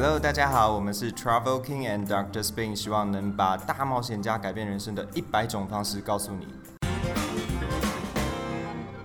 Hello，大家好，我们是 Travel King and Doctor Spin，希望能把大冒险家改变人生的一百种方式告诉你。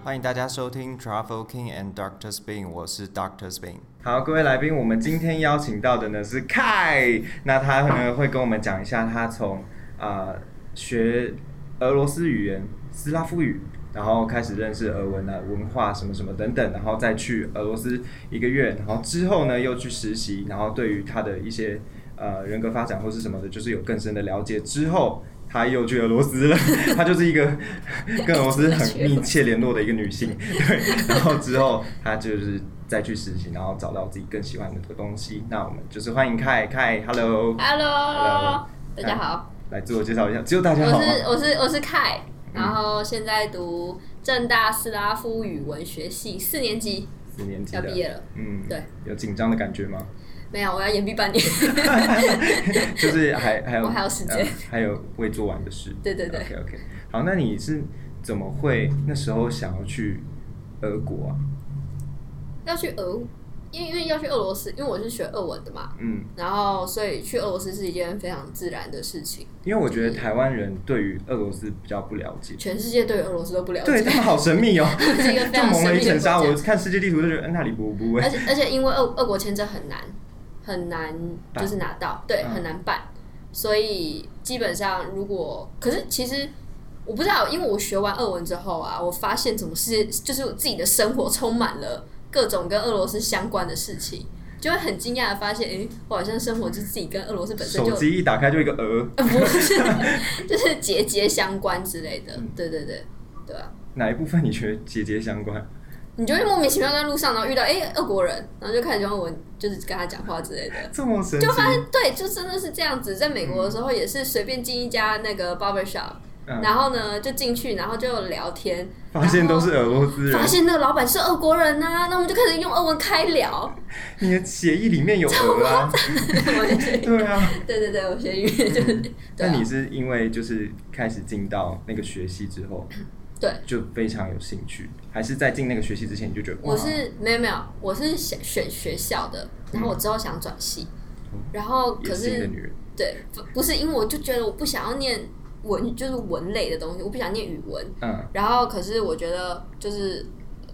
欢迎大家收听 Travel King and Doctor Spin，我是 Doctor Spin。好，各位来宾，我们今天邀请到的呢是 Kai，那他呢会跟我们讲一下他从啊、学俄罗斯语言、斯拉夫语，然后开始认识俄文啊、文化什么什么等等，然后再去俄罗斯一个月，然后之后呢又去实习，然后对于他的一些呃人格发展或是什么的，就是有更深的了解之后。他又去俄罗斯了，她就是一个 跟俄罗斯很密切联络的一个女性，对。然后之后她就是再去实习，然后找到自己更喜欢的东西。那我们就是欢迎凯凯，Hello，Hello，Hello, 大家好，来自我介绍一下，只有大家好？我是我是我是凯，然后现在读正大斯拉夫语文学系四年级，四年级要毕业了，嗯，对，有紧张的感觉吗？没有，我要延毕半年。就是还还有我还有时间呃还有未做完的事。对对对 OK OK，好，那你是怎么会那时候想要去俄国啊？要去俄，因为因为要去俄罗斯，因为我是学俄文的嘛，嗯，然后所以去俄罗斯是一件非常自然的事情。因为我觉得台湾人对于俄罗斯比较不了解。全世界对俄罗斯都不了解对，他们好神秘哦，是一个非常就蒙了一层纱。我看世界地图就觉得，嗯，那里不不会。而且而且因为俄俄国签证很难很难就是拿到，对，嗯很难办，所以基本上如果可是其实我不知道，因为我学完俄文之后啊，我发现怎么是就是我自己的生活充满了各种跟俄罗斯相关的事情，就会很惊讶的发现，诶，我好像生活就自己跟俄罗斯本身就手机一打开就一个俄，呃不是 就是节节相关之类的，嗯对对对对啊。哪一部分你觉得节节相关？你就会莫名其妙在路上，然后遇到哎、俄国人，然后就开始用俄文，就是跟他讲话之类的。这么神奇就？发现对，就真的是这样子。在美国的时候也是随便进一家那个 barber shop，、嗯。然后呢就进去，然后就聊天，发现都是俄罗斯人。发，现那个老板是俄国人呐、那我们就开始用俄文开聊。你的协议里面有 俄啊，对啊。对对对，我学语言就是对啊。那你是因为就是开始进到那个学系之后，对。就非常有兴趣，还是在进那个学系之前你就觉得我是没有没有，我是选选学校的，然后我之后想转系，然后可是女人，对不不是因为我就觉得我不想要念文就是文类的东西，我不想念语文，嗯，然后可是我觉得就是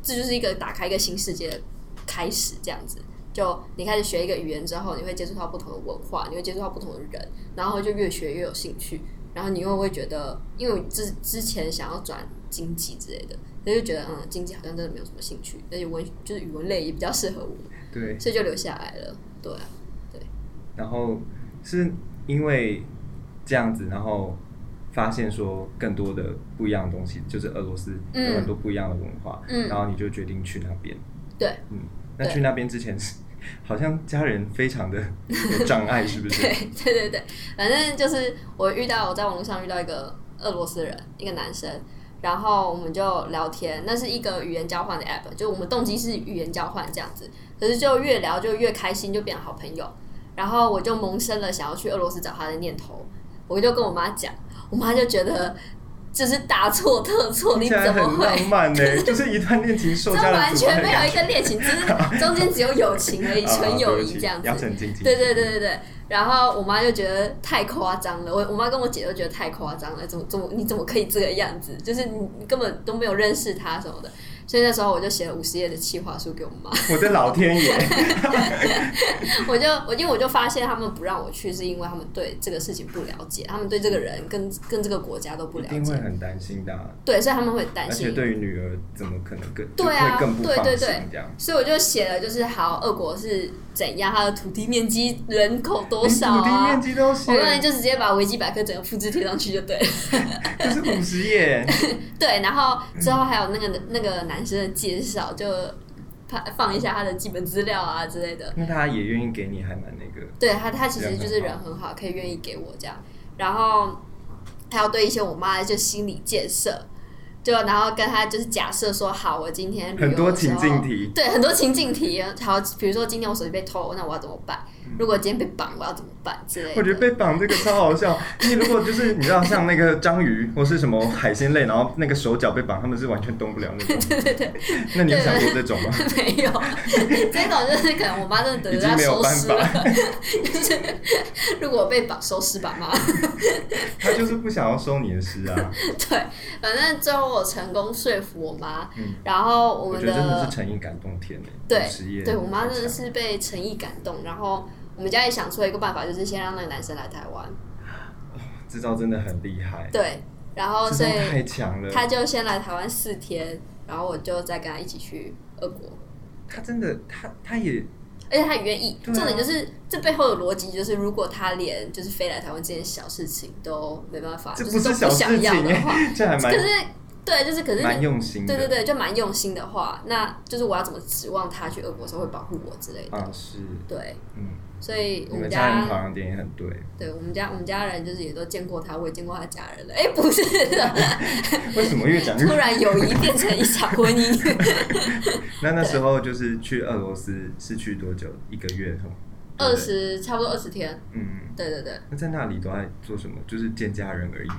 这就是一个打开一个新世界的开始，这样子。就你开始学一个语言之后，你会接触到不同的文化，你会接触到不同的人，然后就越学越有兴趣，然后你又会觉得，因为我之之前想要转经济之类的，所以就觉得嗯，经济好像真的没有什么兴趣，而且文就是语文类也比较适合我，对，所以就留下来了。对啊，然后是因为这样子，然后发现说更多的不一样的东西，就是俄罗斯有嗯很多不一样的文化，嗯。然后你就决定去那边，对。嗯，那去那边之前是好像家人非常的有障碍，是不是？对 对对对，反正就是我遇到我在网络上遇到一个俄罗斯人，一个男生，然后我们就聊天，那是一个语言交换的 app，就我们动机是语言交换这样子，可是就越聊就越开心，就变好朋友，然后我就萌生了想要去俄罗斯找他的念头，我就跟我妈讲，我妈就觉得就是大错特错，你怎么会？浪漫呢，就是一段恋情受这完全没有一个恋情，只是 中间只有友情而已，啊纯友谊这样子。对对对对对。然后我妈就觉得太夸张了，我我妈跟我姐都觉得太夸张了，怎么怎么你怎么可以这个样子？就是你你根本都没有认识他什么的。所以那时候我就写了五十页的企划书给我妈，我的老天爷，我就我因为我就发现他们不让我去，是因为他们对这个事情不了解，他们对这个人跟跟这个国家都不了解，定会很担心的啊、对，所以他们会担心而且心。对于女儿怎么可能更对啊更不对对对这样。所以我就写了，就是好，俄国是怎样，它的土地面积、人口多少啊土地面？积都写我，可能就直接把维基百科整个复制贴上去就对了。就是五十页，对，然后之后还有那个那个男生的介绍，就他放一下他的基本资料啊之类的。那他也愿意给你，还蛮那个。对他，他其实就是人很好，可以愿意给我这样。然后还要对一些我妈就心理建设，就然后跟他就是假设说，好，我今天很多情境题，对，很多情境题。好，比如说今天我手机被偷，那我要怎么办？如果今天被绑，我要怎么办之类的。我觉得被绑这个超好笑。你如果就是你知道像那个章鱼或是什么海鲜类，然后那个手脚被绑，他们是完全动不了那种。对对对，那你有想过这种吗？没有，这种就是可能我妈真的得已经没有办要收尸了法，就是如果我被绑收尸吧妈。他就是不想要收你的尸啊。对，反正最后我成功说服我妈，嗯然后我们我觉得真的是诚意感动天诶。对对我妈真的是被诚意感动，然后我们家也想出了一个办法，就是先让那个男生来台湾，这招真的很厉害，对，然后所以太以强了。他就先来台湾四天，然后我就再跟他一起去俄国。他真的，他他也而且他也愿意，啊重点就是这背后的逻辑就是，如果他连就是飞来台湾这件小事情都没办法，这就是都不小事想要情的话，哎，这还蛮可是对，就是可是蛮用心的。对对对，就蛮用心的话，那就是我要怎么指望他去俄国的时候会保护我之类的？啊，是，对，嗯，所以我们家人考家量点也很对。对我们家我们家人就是也都见过他，我也见过他家人了。哎，不是的，为什么越讲 突？然友谊变成一场婚姻。那那时候就是去俄罗斯是去多久？一个月二。十差不多二十天，嗯，对对对，那在那里都在做什么？就是见家人而已。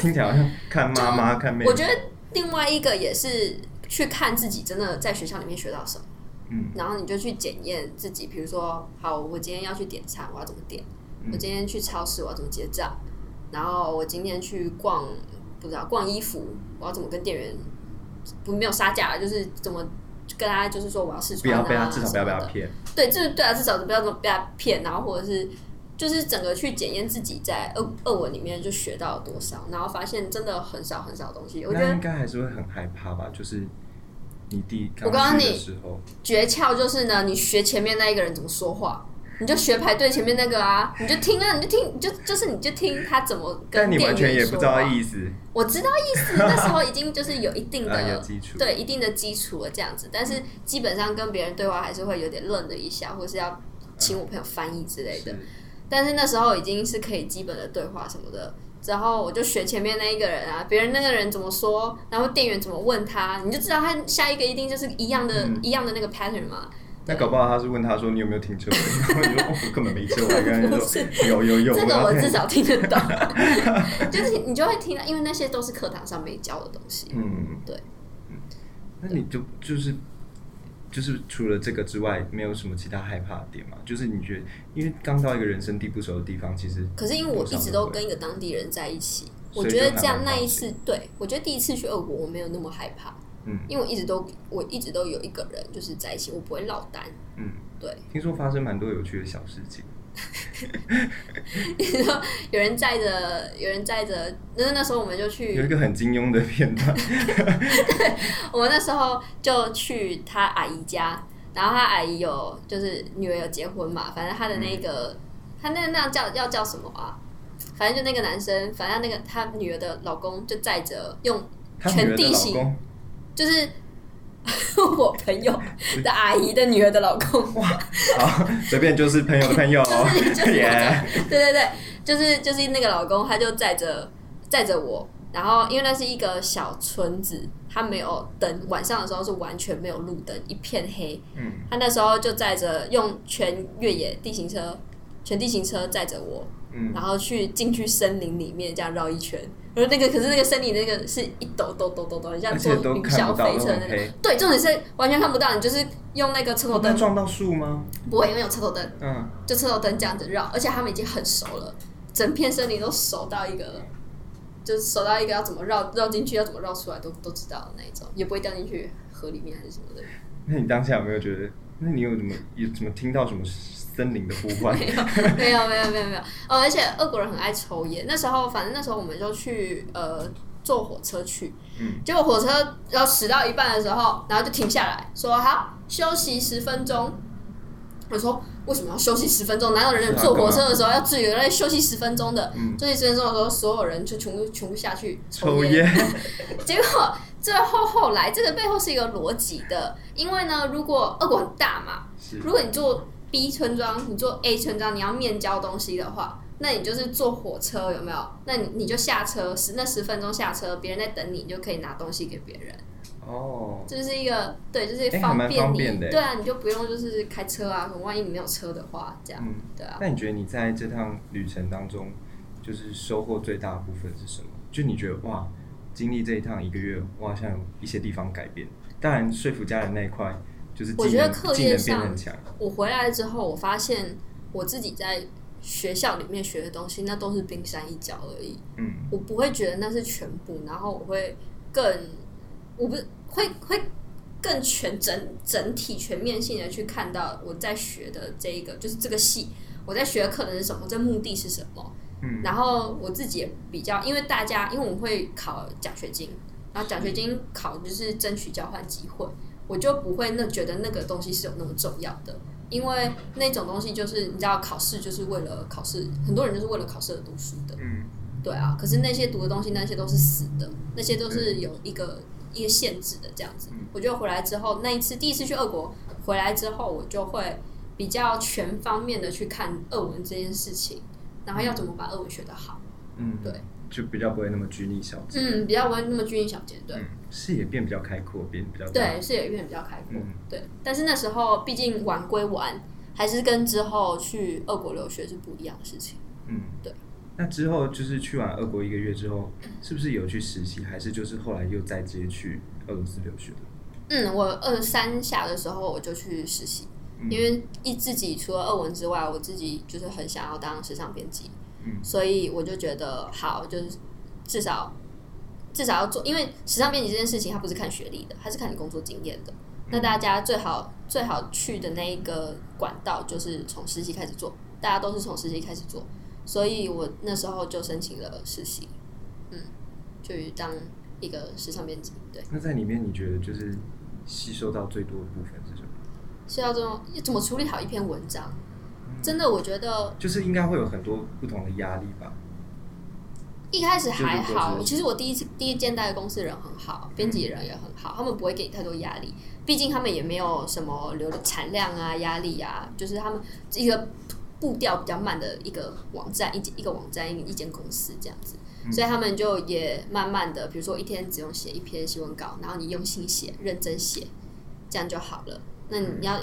听起来好像看妈妈、看妹妹。我觉得另外一个也是去看自己真的在学校里面学到什么，嗯然后你就去检验自己。比如说，好，我今天要去点餐，我要怎么点？嗯我今天去超市，我要怎么结账？然后我今天去逛，不知道逛衣服，我要怎么跟店员不没有杀价了，就是怎么跟他就是说我要试穿啊，要被他，至少不要被他骗。对，就是对啊，至少不要被他骗，然后或者是就是整个去检验自己在二二文里面就学到了多少，然后发现真的很少很少东西。我觉得应该还是会很害怕吧？就是我告诉你诀窍就是呢，你学前面那一个人怎么说话，你就学排队前面那个啊，你就听啊，你就听，你就就是你就听他怎么跟但你完全店员说也不知道话。意思。我知道意思，那时候已经就是有一定的、啊基础对一定的基础了这样子，但是基本上跟别人对话还是会有点愣了一下，或是要请我朋友翻译之类的。是但是那时候已经是可以基本的对话什么的，然后我就学前面那一个人啊，别人那个人怎么说，然后店员怎么问他，你就知道他下一个一定就是一样的、嗯。一样的那个 pattern 嘛。那搞不好他是问他说你有没有停车位，然 后你说哦我根本没车，我还跟他说有有有，这个我至少听得懂，就是你就会听到，因为那些都是课堂上没教的东西。嗯。对，嗯，那你就就是就是除了这个之外，没有什么其他害怕的点嘛？就是你觉得，因为刚到一个人生地不熟的地方，其实可是因为我一直都跟一个当地人在一起，我觉得这样那一次，对我觉得第一次去俄国我没有那么害怕，嗯因为我一直都我一直都有一个人就是在一起，我不会落单。嗯，对，听说发生蛮多有趣的小事情。你说有人载着，有人载着，那那时候我们就去有去一，个很金庸的片段，我们那时候就去他阿姨家，然后他阿姨有就是女儿有结婚嘛，反正他的那个、他那那样叫要叫什么啊？反正就那个男生，反正那个他女儿的老公就载着用全地形，就是 我朋友的阿姨的女儿的老公，好，随便就是朋友的 朋友，就是就是耶，对对对，就是就是那个老公，他就载着载着我，然后因为那是一个小村子，他没有灯，晚上的时候是完全没有路灯，一片黑。嗯，他那时候就载着用全越野地形车，全地形车载着我，嗯。然后去进去森林里面这样绕一圈。然后那个可是那个森林那个是一抖抖抖抖抖，很像坐云霄飞车那种都很黑。对，重点是完全看不到，你就是用那个车头灯，会撞到树吗？不会，因为有车头灯。嗯，就车头灯这样子绕，而且他们已经很熟了，整片森林都熟到一个，就是熟到一个要怎么绕绕进去，要怎么绕出来都都知道的那一种，也不会掉进去河里面还是什么的。那你当下有没有觉得？那你有怎么有怎么听到什么森林的呼唤？没有，没有，没有，没有，没有。哦，而且俄国人很爱抽烟。那时候，反正那时候我们就去呃坐火车去，嗯结果火车要驶到一半的时候，然后就停下来说好休息十分钟。我说为什么要休息十分钟？难道人坐火车的时候要自由在休息十分钟的？嗯休息十分钟的时候，所有人就全部全部下去抽烟。烟，结果最后后来，这个背后是一个逻辑的，因为呢，如果俄国很大嘛，如果你做 B 村庄，你坐 A 村庄，你要面交东西的话，那你就是坐火车有没有？那你你就下车十那十分钟下车，别人在等你，你就可以拿东西给别人。哦，这是一个对，就是方便你，方便的对啊，你就不用就是开车啊，可万一你没有车的话，这样，嗯，对啊。那你觉得你在这趟旅程当中，就是收获最大的部分是什么？就你觉得哇，经历这一趟一个月，我好像有一些地方改变。当然，说服家人那一块，就是我觉得课业上。我回来之后，我发现我自己在学校里面学的东西，那都是冰山一角而已。嗯我不会觉得那是全部，然后我会更，我不是会会更全整整体全面性的去看到我在学的这一个就是这个系，我在学的课程是什么，这目的是什么。嗯然后我自己也比较，因为大家因为我们会考奖学金，然后奖学金考就是争取交换机会，我就不会那觉得那个东西是有那么重要的，因为那种东西就是你知道考试就是为了考试，很多人就是为了考试而读书的，嗯对啊。可是那些读的东西那些都是死的，那些都是有一个一个限制的这样子。我觉得回来之后那一次第一次去俄国回来之后，我就会比较全方面的去看俄文这件事情，然后要怎么把俄文学得好。嗯，对，就比较不会那么拘泥小节，嗯，比较不会那么拘泥小节，对、嗯，视野变比较开阔，变比较。对，视野变比较开阔，嗯对。但是那时候毕竟玩归玩，还是跟之后去俄国留学是不一样的事情。嗯，对。那之后就是去完俄国一个月之后，是不是有去实习，还是就是后来又再接去俄罗斯留学的？嗯，我二三下的时候我就去实习，嗯因为一自己除了俄文之外，我自己就是很想要当时尚编辑，嗯所以我就觉得好，就是至少至少要做，因为时尚编辑这件事情它不是看学历的，它是看你工作经验的。那大家最好最好去的那一个管道就是从实习开始做，大家都是从实习开始做，所以我那时候就申请了实习，嗯，去当一个时尚编辑，对。那在里面你觉得就是吸收到最多的部分是什么？是要这种怎么处理好一篇文章？真的，我觉得就是应该会有很多不同的压力吧。一开始还好。其实我第一次第一间待的公司人很好，编辑人也很好，他们不会给你太多压力。毕竟他们也没有什么流的产量啊、压力啊，就是他们一个步调比较慢的一个网站，一一个网站一一间公司这样子。所以他们就也慢慢的，比如说一天只用写一篇新闻稿，然后你用心写、认真写，这样就好了。那你要，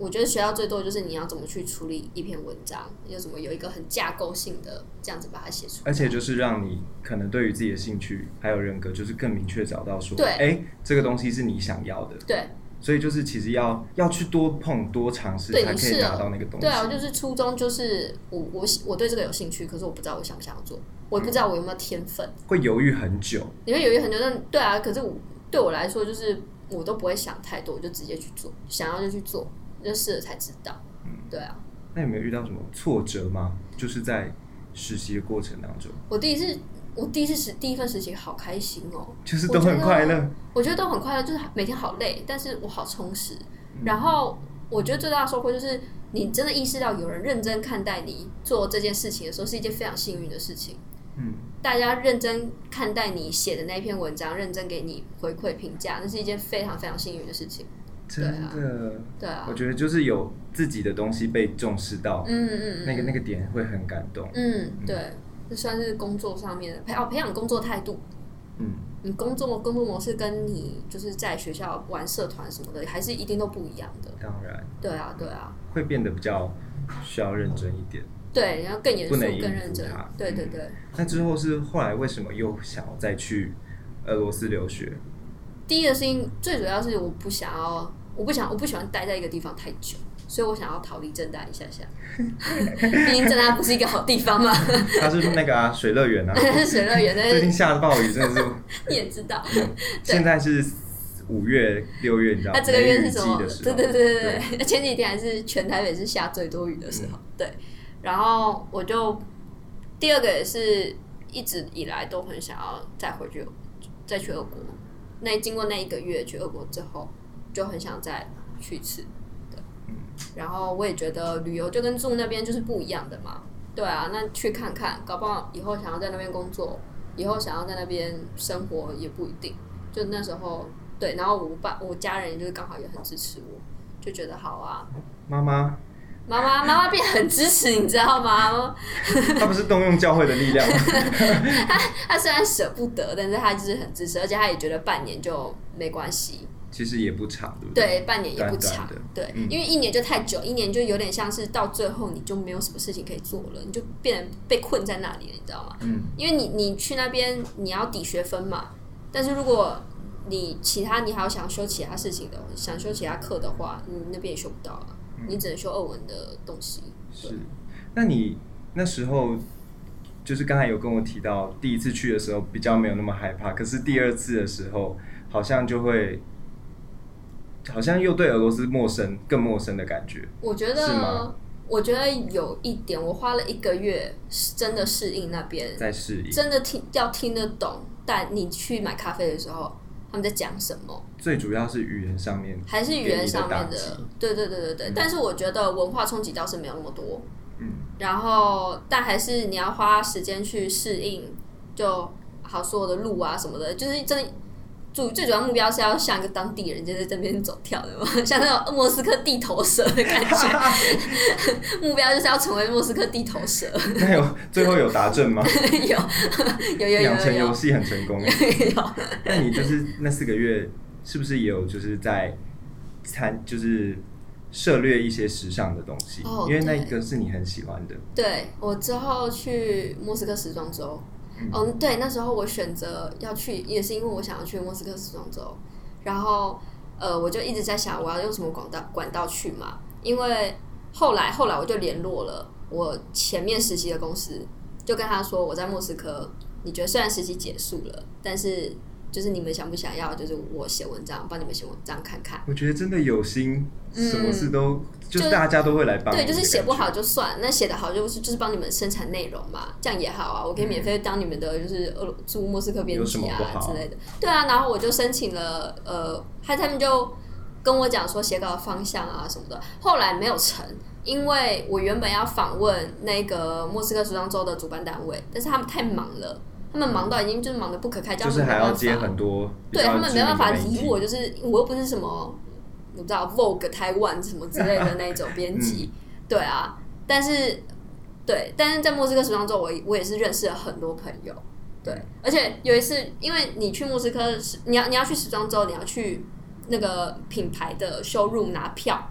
我觉得学到最多的就是你要怎么去处理一篇文章，有怎么有一个很架构性的这样子把它写出来。而且就是让你可能对于自己的兴趣还有人格，就是更明确找到说，对哎，这个东西是你想要的，对所以就是其实要要去多碰多尝试，才可以拿到那个东西。对啊，就是初衷就是我我喜我对这个有兴趣，可是我不知道我想不想要做，我也不知道我有没有天分。会犹豫很久，你会犹豫很久，但对啊，可是我对我来说就是我都不会想太多，我就直接去做，想要就去做，就试了才知道。嗯对啊，那有没有遇到什么挫折吗？就是在实习的过程当中，我第一次我第一次实第一份实习好开心哦，就是都很快乐。我觉得都很快乐，就是每天好累，但是我好充实。嗯然后我觉得最大的收获就是，你真的意识到有人认真看待你做这件事情的时候，是一件非常幸运的事情。嗯，大家认真看待你写的那篇文章，认真给你回馈评价，那是一件非常非常幸运的事情。真的，对啊我，觉得就是有自己的东西被重视到，嗯嗯，那个那个点会很感动。嗯，对，这算是工作上面的培哦，培养工作态度。嗯，你工作工作模式跟你就是在学校玩社团什么的，还是一定都不一样的。当然对啊，对啊，会变得比较需要认真一点。对，然后更严肃、更认真它。对对对，那之后是后来为什么又想要再去俄罗斯留学？第一个是因最主要是我不想要，我不想我不喜欢待在一个地方太久，所以我想要逃离正大一下下。毕竟正大不是一个好地方嘛，它是那个啊，水乐园啊，是水乐园，但最近下的暴雨真的是，你也知道，现在是五月、六月，你知道那这个月是什么？对对对对，对前几天还是全台北是下最多雨的时候。对，然后我就第二个也是一直以来都很想要再回去，再去俄国。那经过那一个月去俄国之后，就很想再去一次。对，然后我也觉得旅游就跟住那边就是不一样的嘛。对啊，那去看看，搞不好以后想要在那边工作，以后想要在那边生活也不一定。就那时候，对，然后我爸我家人就是刚好也很支持我，就觉得好啊。妈妈，妈妈妈妈变很支持，你知道吗？他不是动用教会的力量吗？他虽然舍不得，但是他就是很支持，而且他也觉得半年就没关系。其实也不长，对不对？对，半年也不长短短，对，嗯因为一年就太久，一年就有点像是到最后你就没有什么事情可以做了，你就变成被困在那里了，你知道吗？嗯，因为你你去那边你要抵学分嘛，但是如果你其他你还要想修其他事情的，想修其他课的话，你那边也修不到啊，你只能修二文的东西。是。那你那时候就是刚才有跟我提到，第一次去的时候比较没有那么害怕，可是第二次的时候好像就会，好像又对俄罗斯陌生，更陌生的感觉。我觉是吗得，我觉得有一点，我花了一个月是真的适应那边，在适应，真的听要听得懂，但你去买咖啡的时候，他们在讲什么，最主要是语言上面，还是语言上面的对对对对对。嗯但是我觉得文化冲击倒是没有那么多，嗯，然后但还是你要花时间去适应，就好所有的路啊什么的，就是真的。主最主要目标是要像一个当地人，就在这边走跳的嘛，像那种莫斯科地头蛇的感觉。目标就是要成为莫斯科地头蛇。那有最后有达阵吗？有有有有养成游戏很成功。有。那你就是那四个月，是不是也有就是在参就是涉猎一些时尚的东西？哦因为那对一个是你很喜欢的。对我之后去莫斯科时装周，嗯，对，那时候我选择要去，也是因为我想要去莫斯科时装周，然后呃，我就一直在想我要用什么管道管道去嘛，因为后来后来我就联络了我前面实习的公司，就跟他说我在莫斯科，你觉得虽然实习结束了，但是就是你们想不想要，就是我写文章帮你们写文章看看。我觉得真的有心，嗯什么事都就是大家都会来帮对。就是写不好就算，那写的好就是就是帮你们生产内容嘛，这样也好啊，我可以免费当你们的就是俄罗驻莫斯科编辑啊之类的。对啊，然后我就申请了，呃，他他们就跟我讲说写稿的方向啊什么的，后来没有成。因为我原本要访问那个莫斯科时装周的主办单位，但是他们太忙了，他们忙到已经就是忙得不可开交，就是还要接很多，对他们没办法理我，就就是我又不是什么，我不知道 Vogue Taiwan 什么之类的那种编辑，对啊，但是对，但是在莫斯科时装周，我我也是认识了很多朋友，对，而且有一次，因为你去莫斯科时，你要你要去时装周，你要去那个品牌的 showroom 拿票，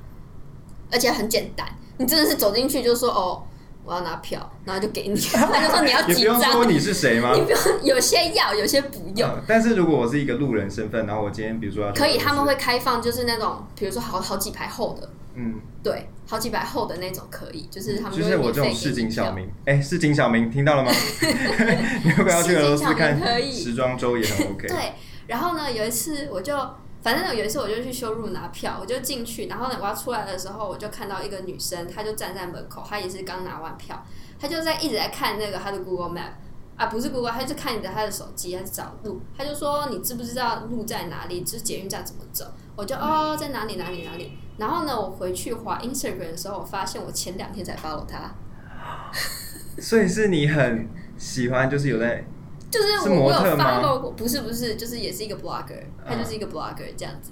而且很简单，你真的是走进去就说哦。我要拿票，然后就给你，他就说你要几张，用说你是谁吗？你不用，有些要，有些不用。嗯但是如果我是一个路人身份，然后我今天比如说要可以，他们会开放，就是那种，比如说好好几排后的，嗯，对，好几排后的那种可以，就是他们就是我会免费这种市。井小民，哎，市井小民听到了吗？你要不要去俄罗斯看时装周也很 OK？对，然后呢，有一次我就，反正有一次我就去修路拿票，我就进去，然后呢，我要出来的时候，我就看到一个女生，她就站在门口，她也是刚拿完票，她就在一直在看那个她的 Google Map。啊，不是 Google，她就看着她的手机，她在找路，她就说你知不知道路在哪里？就是捷运站怎么走？我就哦，在哪里哪里哪里。然后呢，我回去滑 Instagram 的时候，我发现我前两天才 follow 她，所以是你很喜欢，就是有在就是是我我有 follow 过，不是不是，就是也是一个 blogger，他就是一个 blogger 这样子。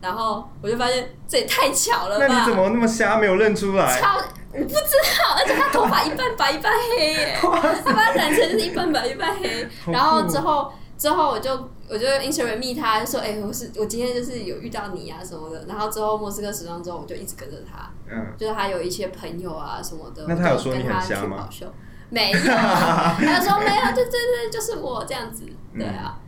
然后我就发现这也太巧了吧！那你怎么那么瞎没有认出来？超我不知道，而且他头发一半白一半黑耶，他把它染成是一半白一半黑。然后之后之后我就我就 Instagram 密他，就说哎、我是我今天就是有遇到你啊什么的。然后之后莫斯科时装周我就一直跟着他，嗯，就是他有一些朋友啊什么的，那他有说你很瞎吗？没有，他就说没有，对对对，就是我这样子，对啊，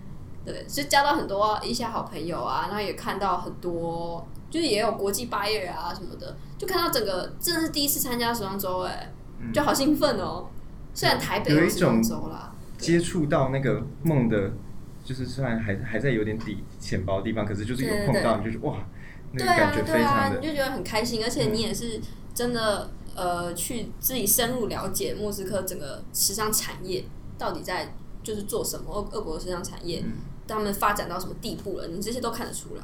对，就交到很多一些好朋友啊，然后也看到很多，就是也有国际 buyer 啊什么的，就看到整个真的是第一次参加时装周，哎，嗯。就好兴奋哦。虽然台北有一时装种周啦，接触到那个梦的，就是虽然还还在有点底浅薄的地方，可是就是有对对碰到，你就是哇，那对啊个感觉对啊，非常的嗯你就觉得很开心，而且你也是真的呃去自己深入了解莫斯科整个时尚产业到底在就是做什么，俄俄国的时尚产业。嗯他们发展到什么地步了，你这些都看得出来。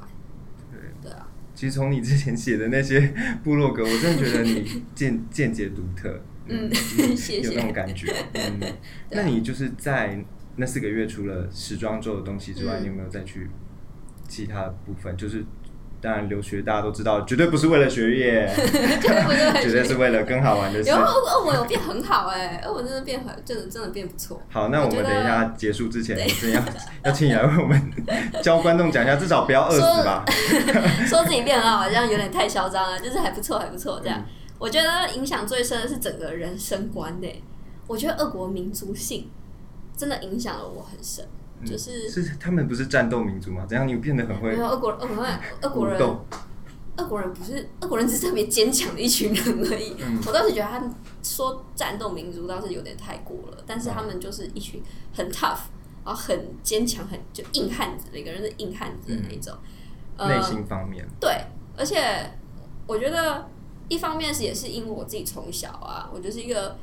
对。对啊，其实从你之前写的那些部落格，我真的觉得你见见解独特，嗯嗯 谢有那种。感觉。嗯，啊那你就是在那四个月，除了时装周的东西之外，嗯你有没有再去其他部分？就是当然留学大家都知道，绝对不是为了学业，绝对不是？绝对是为了更好玩的事有。俄俄文有变很好哎、俄文真的变很，真的真的变不错。好，那我们等一下结束之前，怎样要 要请你来为我们教观众讲一下，至少不要饿死吧。说自己变很好，好像有点太嚣张了，就是还不错，还不错这样。嗯我觉得影响最深的是整个人生观呢、我觉得俄国民族性真的影响了我很深，嗯就是是他们不是战斗民族吗？怎样你变得很会没有俄国俄国人俄国人？俄国人不是俄国人，只是特别坚强的一群人而已。嗯我倒是觉得他们说战斗民族倒是有点太过了，但是他们就是一群很 tough，然后很坚强，很就硬汉子，每个人是硬汉子的那种。呃内心方面，对，而且我觉得一方面是也是因为我自己从小啊，我就是一个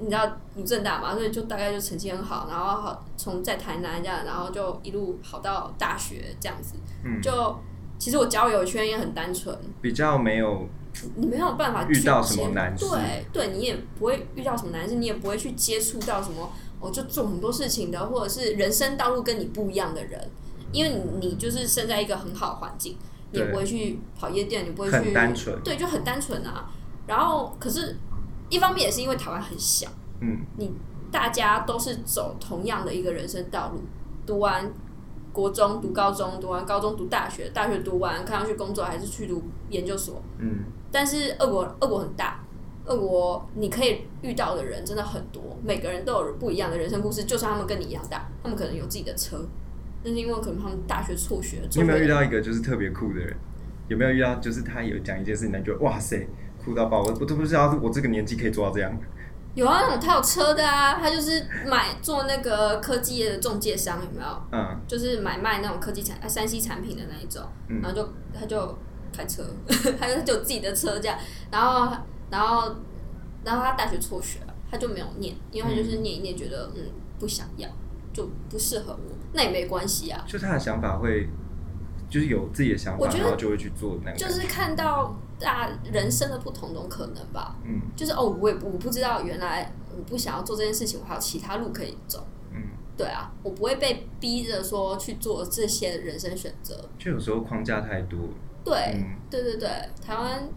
你知道鲁正大嘛，所以就大概就成绩很好，然后好从在台南这样，然后就一路跑到大学这样子，嗯，就其实我交友圈也很单纯，比较没有你没有办法去遇到什么接难事。对对，你也不会遇到什么难事，你也不会去接触到什么，哦就做很多事情的，或者是人生道路跟你不一样的人，因为你你就是生在一个很好的环境，你也不会去跑夜店，你不会很去单纯。对，就很单纯啊。然后可是，一方面也是因为台湾很小，嗯你大家都是走同样的一个人生道路，读完国中、读高中、读完高中、读大学，大学读完看上去工作还是去读研究所。嗯，但是俄国俄国很大，俄国你可以遇到的人真的很多，每个人都有不一样的人生故事。就算他们跟你一样大，他们可能有自己的车，但是因为可能他们大学辍学，你有没有遇到一个就是特别酷的人？有没有遇到就是他有讲一件事情，你觉得哇塞酷到爆？我我都不知道我这个年纪可以做到这样。有啊，那种他有车的啊，他就是买做那个科技业的中介商，有没有？嗯就是买卖那种科技产、啊山西产品的那一种，嗯然后就他就开车，他就就有自己的车这样，然后然后然后他大学辍学了，他就没有念，因为他就是念一念觉得嗯不想要，就不适合我，那也没关系啊，就他的想法会，就是有自己的想法，然后就会去做那个。就是看到大人生的不同种可能吧，嗯。就是哦我也我不知道原来我不想要做这件事情，我还有其他路可以走。嗯，对啊，我不会被逼着说去做这些人生选择。就有时候框架太多。对，嗯。对对对，台湾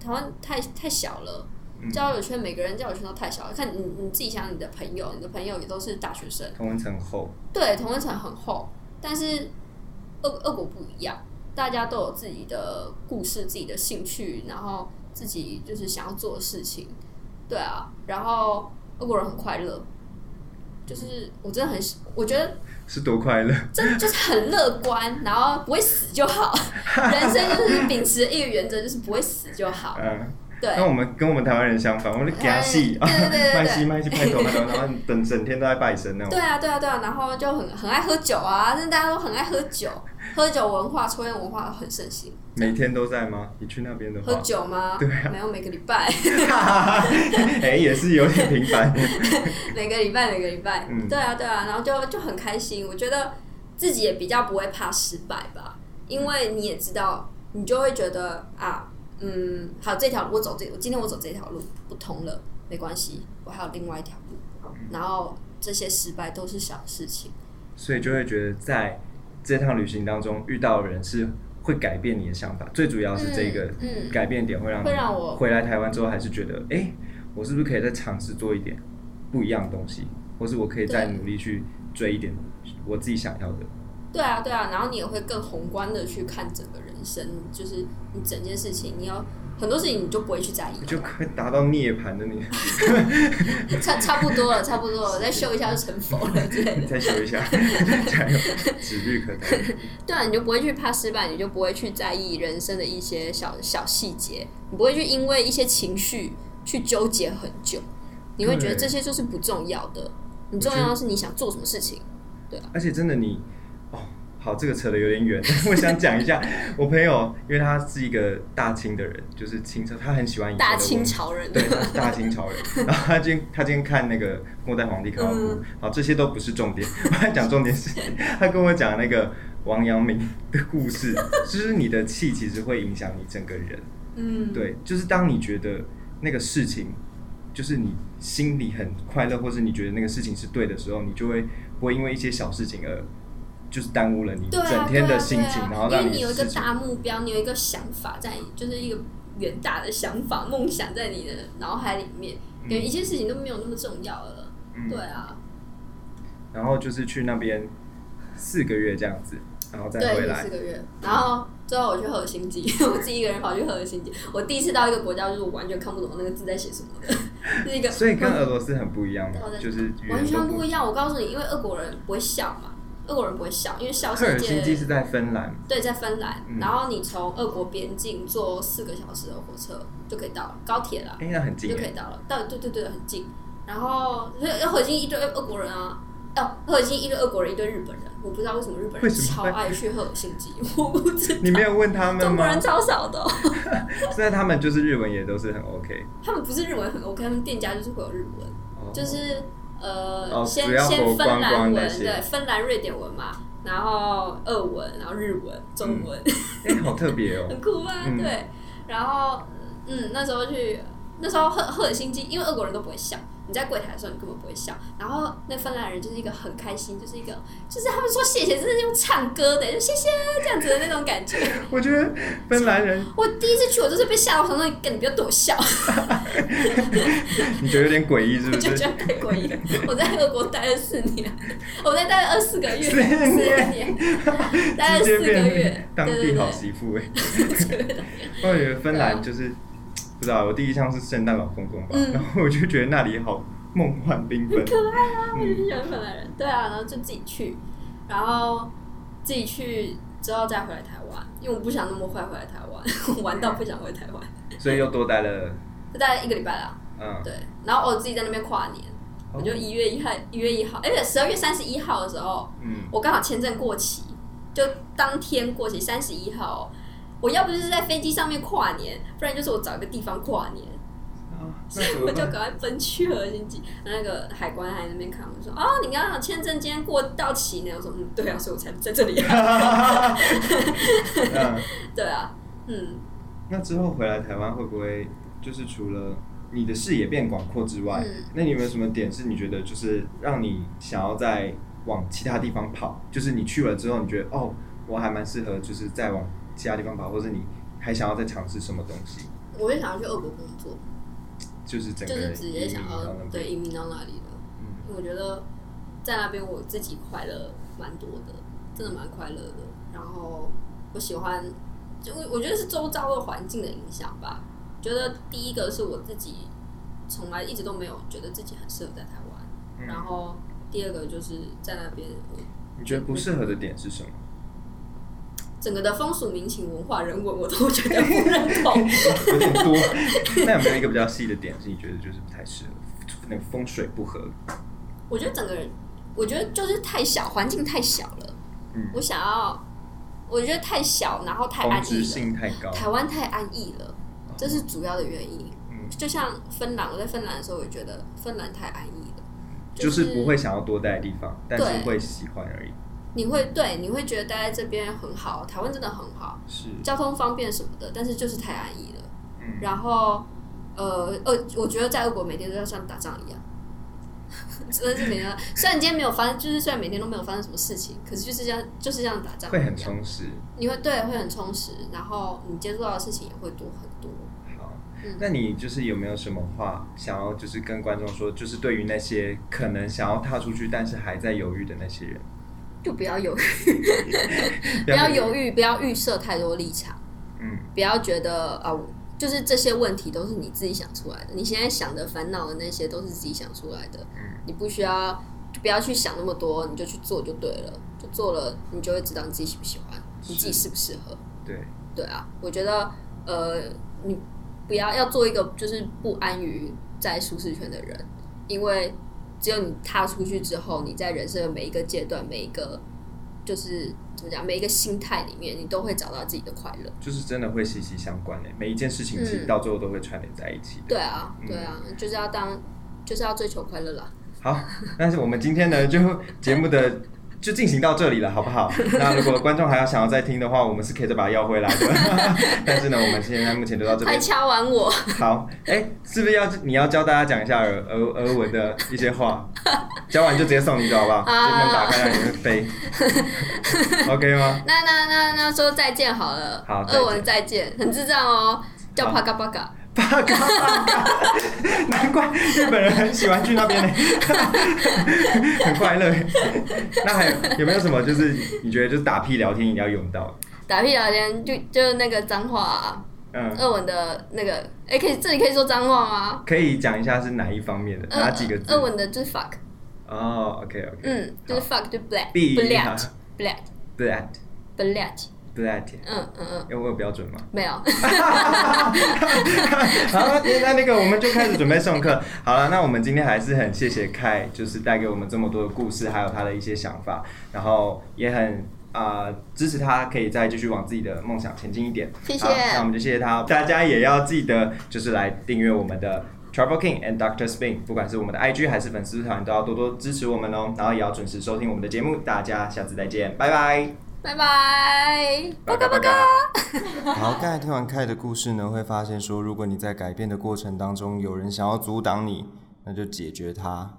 台湾太太小了，嗯。交友圈每个人交友圈都太小了。看你你自己想，你的朋友，你的朋友也都是大学生，同温层厚，对，同温层很厚，但是恶恶果不一样，大家都有自己的故事、自己的兴趣，然后自己就是想要做的事情，对啊，然后俄国人很快乐。就是我真的很喜，我觉得是多快乐。真就是很乐观，然后不会死就好。人生就是秉持一个原则，就是不会死就好。嗯，对，那我们跟我们台湾人相反，我们给他戏，哎对对对对对 卖戏卖戏拍头拍头，然后等整天都在拜神那种。对啊，对啊，对啊，然后就很很爱喝酒啊，但大家都很爱喝酒，喝酒文化、抽烟文化很盛行。每天都在吗？你去那边的话，喝酒吗？对啊没有，每个礼拜，哎、也是有点频繁。每个礼拜，每个礼拜。嗯对啊，对啊，然后就就很开心。我觉得自己也比较不会怕失败吧，因为你也知道，你就会觉得啊，嗯，好，这条路我走这，今天我走这条路不通了，没关系，我还有另外一条路。然后这些失败都是小事情。所以就会觉得在这趟旅行当中遇到的人是会改变你的想法，最主要是这个改变点会让你会让我回来台湾之后还是觉得，哎、我是不是可以再尝试做一点不一样的东西，或是我可以再努力去追一点我自己想要的。对啊，对啊，然后你也会更宏观的去看整个人生，就是你整件事情，你要很多事情你就不会去在意，就可以达到涅槃的你，差差不多了，差不多了，再修一下就成佛了之类你的。再修一下，加油，指日可待。对啊，你就不会去怕失败，你就不会去在意人生的一些小小细节，你不会去因为一些情绪去纠结很久，你会觉得这些就是不重要的，你重要的是你想做什么事情。对啊而且真的你，哦，好，这个扯得有点远，我想讲一下，我朋友，因为他是一个大清的人，就是清朝，他很喜欢大清朝人，对，他是大清朝人。然后他今天他今天看那个末代皇帝看到好，这些都不是重点。我在讲重点是，他跟我讲那个王阳明的故事，就是你的气其实会影响你整个人。嗯，对，就是当你觉得那个事情，就是你心里很快乐，或是你觉得那个事情是对的时候，你就会不会因为一些小事情而就是耽误了你对啊，整天的心啊。然后让因为你有一个大目标，你有一个想法在，就是一个远大的想法、梦想在你的脑海里面，感觉一切事情都没有那么重要了。嗯。对啊，然后就是去那边四个月这样子，然后再回，来。四。个月，然后最后我去赫尔辛基，我自己一个人跑去赫尔辛基。我第一次到一个国家，就是我完全看不懂那个字在写什么的，是一个所以跟俄罗斯很不一样嘛就是完全不一样。我告诉你，因为俄国人不会笑嘛，俄国人不会笑，因为笑赫尔辛基是件在芬兰，对，在芬兰，嗯然后你从俄国边境坐四个小时的火车就可以到了，高铁了。哎，那很近哎。就可以到了。到对对对，很近。然后所以赫尔辛基一堆俄国人啊，哦，赫尔辛基一堆俄国人，一堆日本人。我不知道为什么日本人会超爱去赫尔辛基，我不知道。你没有问他们吗中国人？超少的哦、现在他们就是日文也都是很 OK，他们不是日文很 OK，他们店家就是会有日文，哦就是呃，哦先先芬兰文，对，芬兰瑞典文嘛，然后俄文，然后日文、中文，哎，好特别哦。很酷啊，嗯对。然后，嗯，那时候去，那时候赫赫尔辛基，因为俄国人都不会笑，你在柜台的时候你根本不会笑。然后那芬兰人就是一个很开心，就是一个，就是他们说谢谢，真的是用唱歌的，就谢谢这样子的那种感觉。我觉得芬兰人，我第一次去，我就是被吓到，说你跟你不要对我笑，你觉得有点诡异是不是？我就觉得太诡异了。我在俄国待了四年，我在待了二四个月，四四年年，待了四个月，当地好媳妇哎。我觉得芬兰就是不知道，我第一项是圣诞老公公吧，嗯然后我就觉得那里好梦幻缤纷。可爱啊，我就喜欢芬兰人。对啊，然后就自己去，然后自己去之后再回来台湾，因为我不想那么快回来台湾，我玩到不想回台湾，所以又多待了，就大概一个礼拜啦。嗯，对，然后我自己在那边跨年，我就一月一号，一月一号，而且十二月三十一号的时候，嗯，我刚好签证过期，就当天过期，三十一号哦。我要不就是在飞机上面跨年，不然就是我找一个地方跨年。啊 所以？我就赶快奔去了经济，那个海关还在那边看我说：“哦，你刚刚签证今天过到期呢。”我说：“嗯，对啊，所以我才在这里、啊。嗯，” 对啊，嗯，那之后回来台湾会不会就是除了你的视野变广阔之外，嗯那你有没有什么点是你觉得就是让你想要再往其他地方跑？就是你去了之后，你觉得哦，我还蛮适合，就是再往其他地方跑，或是你还想要再尝试什么东西？我也想要去俄国工作，就是整个就是直接想要移民到那边对移民到那里了。嗯因为我觉得在那边我自己快乐蛮多的，真的蛮快乐的。然后我喜欢，就我我觉得是周遭的环境的影响吧。觉得第一个是我自己从来一直都没有觉得自己很适合在台湾，嗯然后第二个就是在那边你觉得不适合的点是什么？整个的风俗民情、文化、人文我都觉得不认同。有点多。那有没有一个比较细的点是你觉得就是不太适合？那个风水不合？我觉得整个人，我觉得就是太小，环境太小了。嗯，我想要，我觉得太小，然后太安逸性了。太高。台湾太安逸了，这是主要的原因。嗯，就像芬兰，我在芬兰的时候，我也觉得芬兰太安逸了，就是不会想要多待的地方，但是会喜欢而已。你会对你会觉得待在这边很好，台湾真的很好，是，交通方便什么的，但是就是太安逸了。嗯，然后，呃呃，我觉得在俄国每天都要像打仗一样，真的是每天。虽然今天没有发生，就是虽然每天都没有发生什么事情，可是就是这样，就是这样打仗一会，很充实。你会对会很充实，然后你接触到的事情也会多很多。好，嗯那你就是有没有什么话想要就是跟观众说，就是对于那些可能想要踏出去但是还在犹豫的那些人，就不要犹豫，不要犹豫，不要预设太多立场，嗯，不要觉得啊、就是这些问题都是你自己想出来的，你现在想的烦恼的那些都是自己想出来的，嗯。你不需要，就不要去想那么多，你就去做就对了，就做了，你就会知道你自己喜不喜欢，你自己适不适合。对，对啊，我觉得呃，你不要要做一个就是不安于在舒适圈的人，因为只有你踏出去之后，你在人生的每一个阶段，每一个就是怎么讲，每一个心态里面，你都会找到自己的快乐。就是真的会息息相关的，每一件事情其实嗯到最后都会串联在一起的。对啊，嗯对啊，就是要当就是要追求快乐啦。好，但是我们今天呢，就节目的就进行到这里了，好不好？那如果观众还要想要再听的话，我们是可以再把它要回来的。但是呢，我们现在目前就到这快边。敲完我，好，哎、是不是要你要教大家讲一下俄俄俄文的一些话？教完就直接送你走，好不好？啊这门打开让你们飞，OK 吗？那那那那说再见好了，好俄文再见，很智障哦，叫好帕嘎巴嘎。巴嘎巴嘎，本人很喜欢去那边呢，很快乐。那还有有没有什么就是你觉得就是打屁聊天一定要用到？打屁聊天就就是那个脏话、啊，嗯，俄文的那个，哎、可以这里可以说脏话吗？可以讲一下是哪一方面的，呃哪几个字？俄文的就是 fuck，哦，OK OK，嗯，就是 fuck 就 black Black black Blat 嗯嗯嗯，有我有标准吗？没有，好，那那个我们就开始准备送课。好了，那我们今天还是很谢谢凯，就是带给我们这么多的故事，还有他的一些想法，然后也很啊、呃支持他可以再继续往自己的梦想前进一点。谢谢好那我们就谢谢他。大家也要记得就是来订阅我们的。Travel King and Doctor Spin，不管是我们的 IG 还是粉丝团，都要多多支持我们哦。然后也要准时收听我们的节目。大家下次再见，拜拜。拜拜，巴嘎巴巴嘎巴嘎嘎。好，刚才听完凯的故事呢，会发现说，如果你在改变的过程当中，有人想要阻挡你，那就解决他，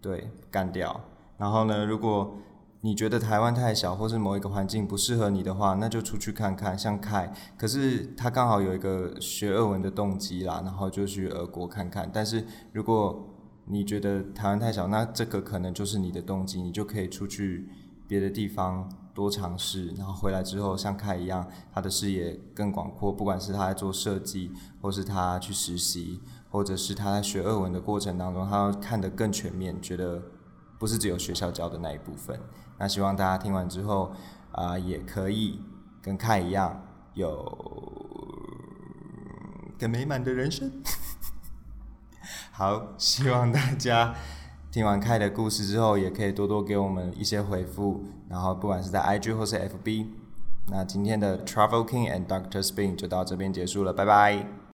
对，干掉。然后呢，如果你觉得台湾太小，或是某一个环境不适合你的话，那就出去看看。像凯，可是他刚好有一个学俄文的动机啦，然后就去俄国看看。但是如果你觉得台湾太小，那这个可能就是你的动机，你就可以出去别的地方多尝试，然后回来之后像凯一样，他的视野更广阔。不管是他在做设计，或是他去实习，或者是他在学俄文的过程当中，他看得更全面，觉得不是只有学校教的那一部分。那希望大家听完之后啊、也可以跟凯一样有更美满的人生。好，希望大家听完凯的故事之后，也可以多多给我们一些回复，然后不管是在 IG 或是 FB。那今天的 Travel King and Doctor Spin 就到这边结束了，拜拜。